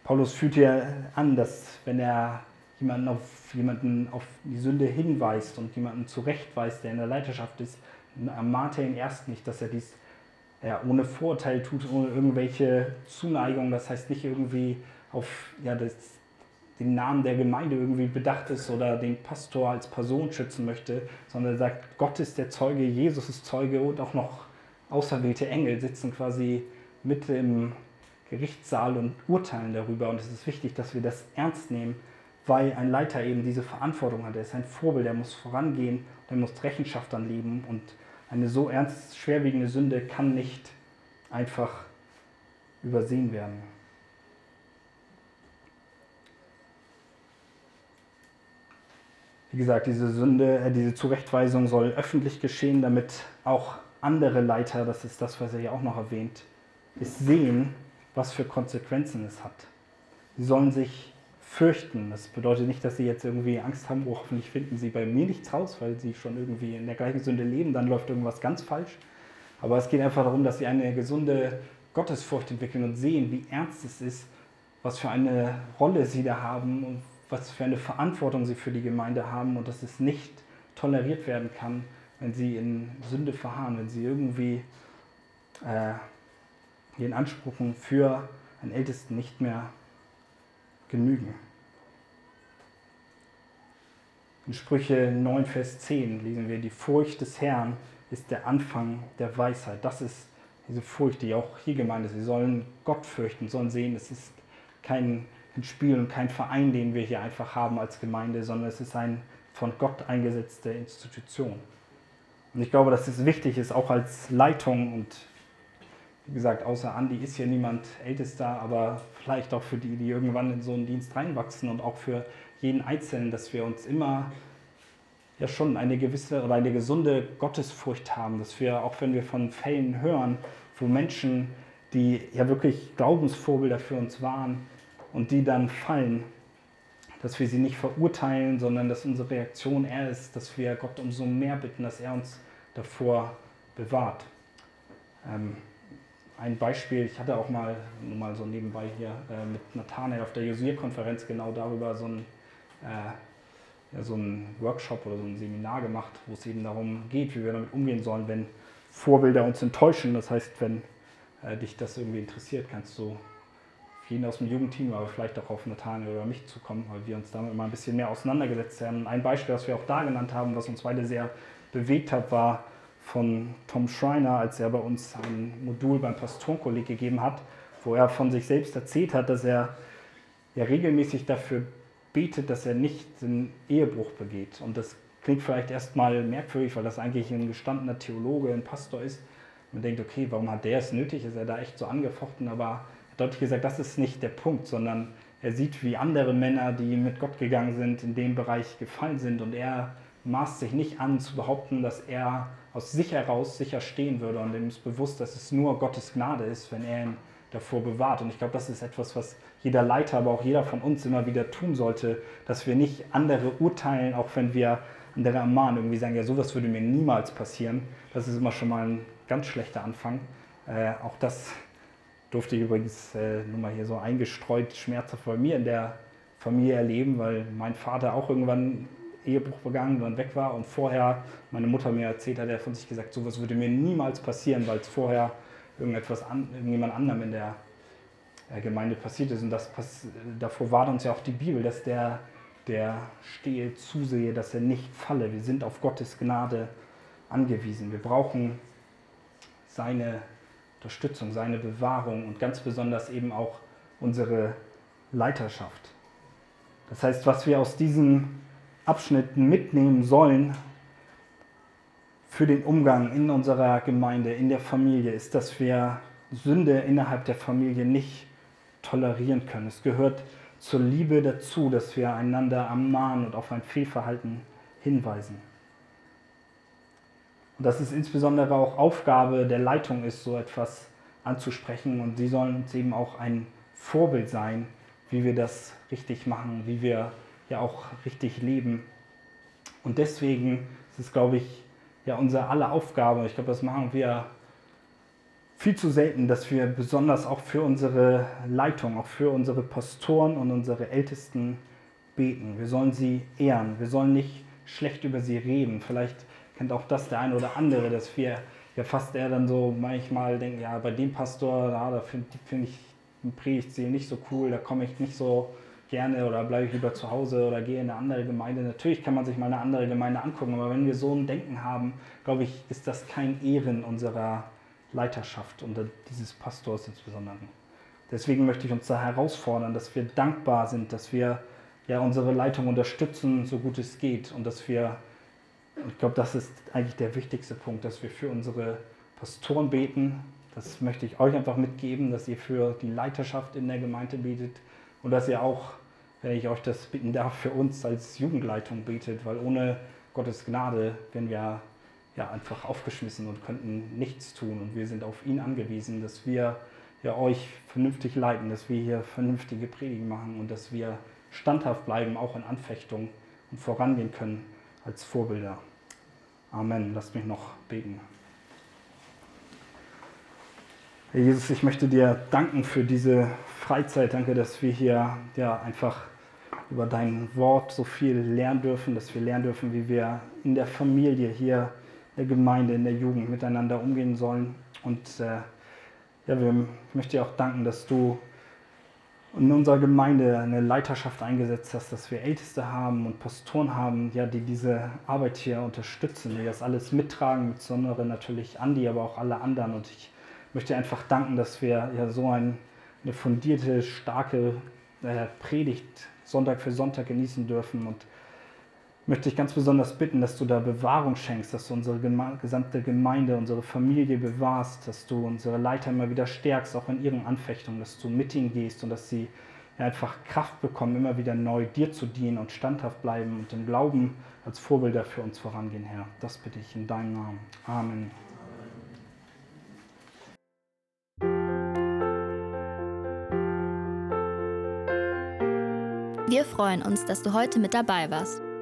Paulus führt ja an, dass wenn er jemanden auf, jemanden auf die Sünde hinweist und jemanden zurechtweist, der in der Leiterschaft ist, ermahnt er ihn erst nicht, dass er dies ja, ohne Vorurteil tut, ohne irgendwelche Zuneigung. Das heißt nicht irgendwie auf ja, das, den Namen der Gemeinde irgendwie bedacht ist oder den Pastor als Person schützen möchte, sondern er sagt, Gott ist der Zeuge, Jesus ist Zeuge und auch noch auserwählte Engel sitzen quasi mit im Gerichtssaal und urteilen darüber. Und es ist wichtig, dass wir das ernst nehmen, weil ein Leiter eben diese Verantwortung hat. Er ist ein Vorbild, er muss vorangehen, er muss Rechenschaft anleben. Und eine so ernst schwerwiegende Sünde kann nicht einfach übersehen werden. Wie gesagt, diese Sünde, äh, diese Zurechtweisung soll öffentlich geschehen, damit auch andere Leiter, das ist das, was er ja auch noch erwähnt, es sehen, was für Konsequenzen es hat. Sie sollen sich fürchten. Das bedeutet nicht, dass sie jetzt irgendwie Angst haben, oh, hoffentlich finden sie bei mir nichts raus, weil sie schon irgendwie in der gleichen Sünde leben, dann läuft irgendwas ganz falsch. Aber es geht einfach darum, dass sie eine gesunde Gottesfurcht entwickeln und sehen, wie ernst es ist, was für eine Rolle sie da haben und was für eine Verantwortung sie für die Gemeinde haben und dass es nicht toleriert werden kann, wenn sie in Sünde verharren, wenn sie irgendwie äh, ihren Ansprüchen für einen Ältesten nicht mehr genügen. In Sprüche 9, Vers 10 lesen wir, die Furcht des Herrn ist der Anfang der Weisheit. Das ist diese Furcht, die auch hier gemeint ist. Sie sollen Gott fürchten, sollen sehen, es ist kein Spiel und kein Verein, den wir hier einfach haben als Gemeinde, sondern es ist eine von Gott eingesetzte Institution. Und ich glaube, dass es wichtig ist, auch als Leitung und wie gesagt, außer Andi ist hier niemand Ältester, aber vielleicht auch für die, die irgendwann in so einen Dienst reinwachsen und auch für jeden Einzelnen, dass wir uns immer ja schon eine gewisse oder eine gesunde Gottesfurcht haben, dass wir, auch wenn wir von Fällen hören, wo Menschen, die ja wirklich Glaubensvorbilder für uns waren und die dann fallen, dass wir sie nicht verurteilen, sondern dass unsere Reaktion eher ist, dass wir Gott umso mehr bitten, dass er uns davor bewahrt. Ähm, ein Beispiel, ich hatte auch mal, nur mal so nebenbei hier, äh, mit Nathanael auf der Jesuierkonferenz genau darüber so ein, äh, ja, so ein Workshop oder so ein Seminar gemacht, wo es eben darum geht, wie wir damit umgehen sollen, wenn Vorbilder uns enttäuschen. Das heißt, wenn äh, dich das irgendwie interessiert, kannst du jeden aus dem Jugendteam, aber vielleicht auch auf Nathanael oder mich zukommen, weil wir uns damit mal ein bisschen mehr auseinandergesetzt haben. Ein Beispiel, das wir auch da genannt haben, was uns beide sehr bewegt hat, war, von Tom Schreiner, als er bei uns ein Modul beim Pastorenkolleg gegeben hat, wo er von sich selbst erzählt hat, dass er ja regelmäßig dafür betet, dass er nicht einen Ehebruch begeht. Und das klingt vielleicht erstmal merkwürdig, weil das eigentlich ein gestandener Theologe, ein Pastor ist. Man denkt, okay, warum hat der es nötig? Ist er da echt so angefochten? Aber er deutlich gesagt, das ist nicht der Punkt, sondern er sieht, wie andere Männer, die mit Gott gegangen sind, in dem Bereich gefallen sind. Und er maßt sich nicht an zu behaupten, dass er aus sich heraus sicher stehen würde und ihm ist bewusst, dass es nur Gottes Gnade ist, wenn er ihn davor bewahrt. Und ich glaube, das ist etwas, was jeder Leiter, aber auch jeder von uns immer wieder tun sollte, dass wir nicht andere urteilen, auch wenn wir andere ermahnen, irgendwie sagen, ja, sowas würde mir niemals passieren. Das ist immer schon mal ein ganz schlechter Anfang. Äh, auch das durfte ich übrigens äh, nur mal hier so eingestreut schmerzhaft bei mir in der Familie erleben, weil mein Vater auch irgendwann Ehebruch begangen und dann weg war und vorher meine Mutter mir erzählt hat, er von sich gesagt, sowas würde mir niemals passieren, weil es vorher irgendetwas an, irgendjemand anderem in der Gemeinde passiert ist. Und das, davor warnt uns ja auch die Bibel, dass der, der stehe, zusehe, dass er nicht falle. Wir sind auf Gottes Gnade angewiesen. Wir brauchen seine Unterstützung, seine Bewahrung und ganz besonders eben auch unsere Leiterschaft. Das heißt, was wir aus diesem Abschnitten mitnehmen sollen für den Umgang in unserer Gemeinde, in der Familie, ist, dass wir Sünde innerhalb der Familie nicht tolerieren können. Es gehört zur Liebe dazu, dass wir einander ermahnen und auf ein Fehlverhalten hinweisen. Und dass es insbesondere auch Aufgabe der Leitung ist, so etwas anzusprechen. Und sie sollen uns eben auch ein Vorbild sein, wie wir das richtig machen, wie wir ja auch richtig leben. Und deswegen ist es, glaube ich, ja unsere aller Aufgabe, ich glaube, das machen wir viel zu selten, dass wir besonders auch für unsere Leitung, auch für unsere Pastoren und unsere Ältesten beten. Wir sollen sie ehren, wir sollen nicht schlecht über sie reden. Vielleicht kennt auch das der eine oder andere, dass wir ja fast eher dann so manchmal denken, ja, bei dem Pastor, ja, da finde find ich den Predigtstil nicht so cool, da komme ich nicht so gerne oder bleibe ich lieber zu Hause oder gehe in eine andere Gemeinde. Natürlich kann man sich mal eine andere Gemeinde angucken, aber wenn wir so ein Denken haben, glaube ich, ist das kein Ehren unserer Leiterschaft und dieses Pastors insbesondere. Deswegen möchte ich uns da herausfordern, dass wir dankbar sind, dass wir ja unsere Leitung unterstützen, so gut es geht und dass wir, ich glaube, das ist eigentlich der wichtigste Punkt, dass wir für unsere Pastoren beten. Das möchte ich euch einfach mitgeben, dass ihr für die Leiterschaft in der Gemeinde betet und dass ihr auch, wenn ich euch das bitten darf, für uns als Jugendleitung betet, weil ohne Gottes Gnade wären wir ja einfach aufgeschmissen und könnten nichts tun. Und wir sind auf ihn angewiesen, dass wir ja euch vernünftig leiten, dass wir hier vernünftige Predigen machen und dass wir standhaft bleiben, auch in Anfechtung und vorangehen können als Vorbilder. Amen. Lasst mich noch beten. Herr Jesus, ich möchte dir danken für diese Freizeit. Danke, dass wir hier ja einfach über dein Wort so viel lernen dürfen, dass wir lernen dürfen, wie wir in der Familie hier, in der Gemeinde, in der Jugend miteinander umgehen sollen. Und äh, ja, wir, ich möchte dir auch danken, dass du in unserer Gemeinde eine Leiterschaft eingesetzt hast, dass wir Älteste haben und Pastoren haben, ja, die diese Arbeit hier unterstützen, die das alles mittragen, insbesondere natürlich Andi, aber auch alle anderen. Und ich möchte einfach danken, dass wir ja so ein, eine fundierte, starke äh, Predigt Sonntag für Sonntag genießen dürfen. Und möchte ich ganz besonders bitten, dass du da Bewahrung schenkst, dass du unsere gesamte Gemeinde, unsere Familie bewahrst, dass du unsere Leiter immer wieder stärkst, auch in ihren Anfechtungen, dass du mit ihnen gehst und dass sie einfach Kraft bekommen, immer wieder neu dir zu dienen und standhaft bleiben und im Glauben als Vorbilder für uns vorangehen, Herr. Das bitte ich in deinem Namen. Amen. Wir freuen uns, dass du heute mit dabei warst.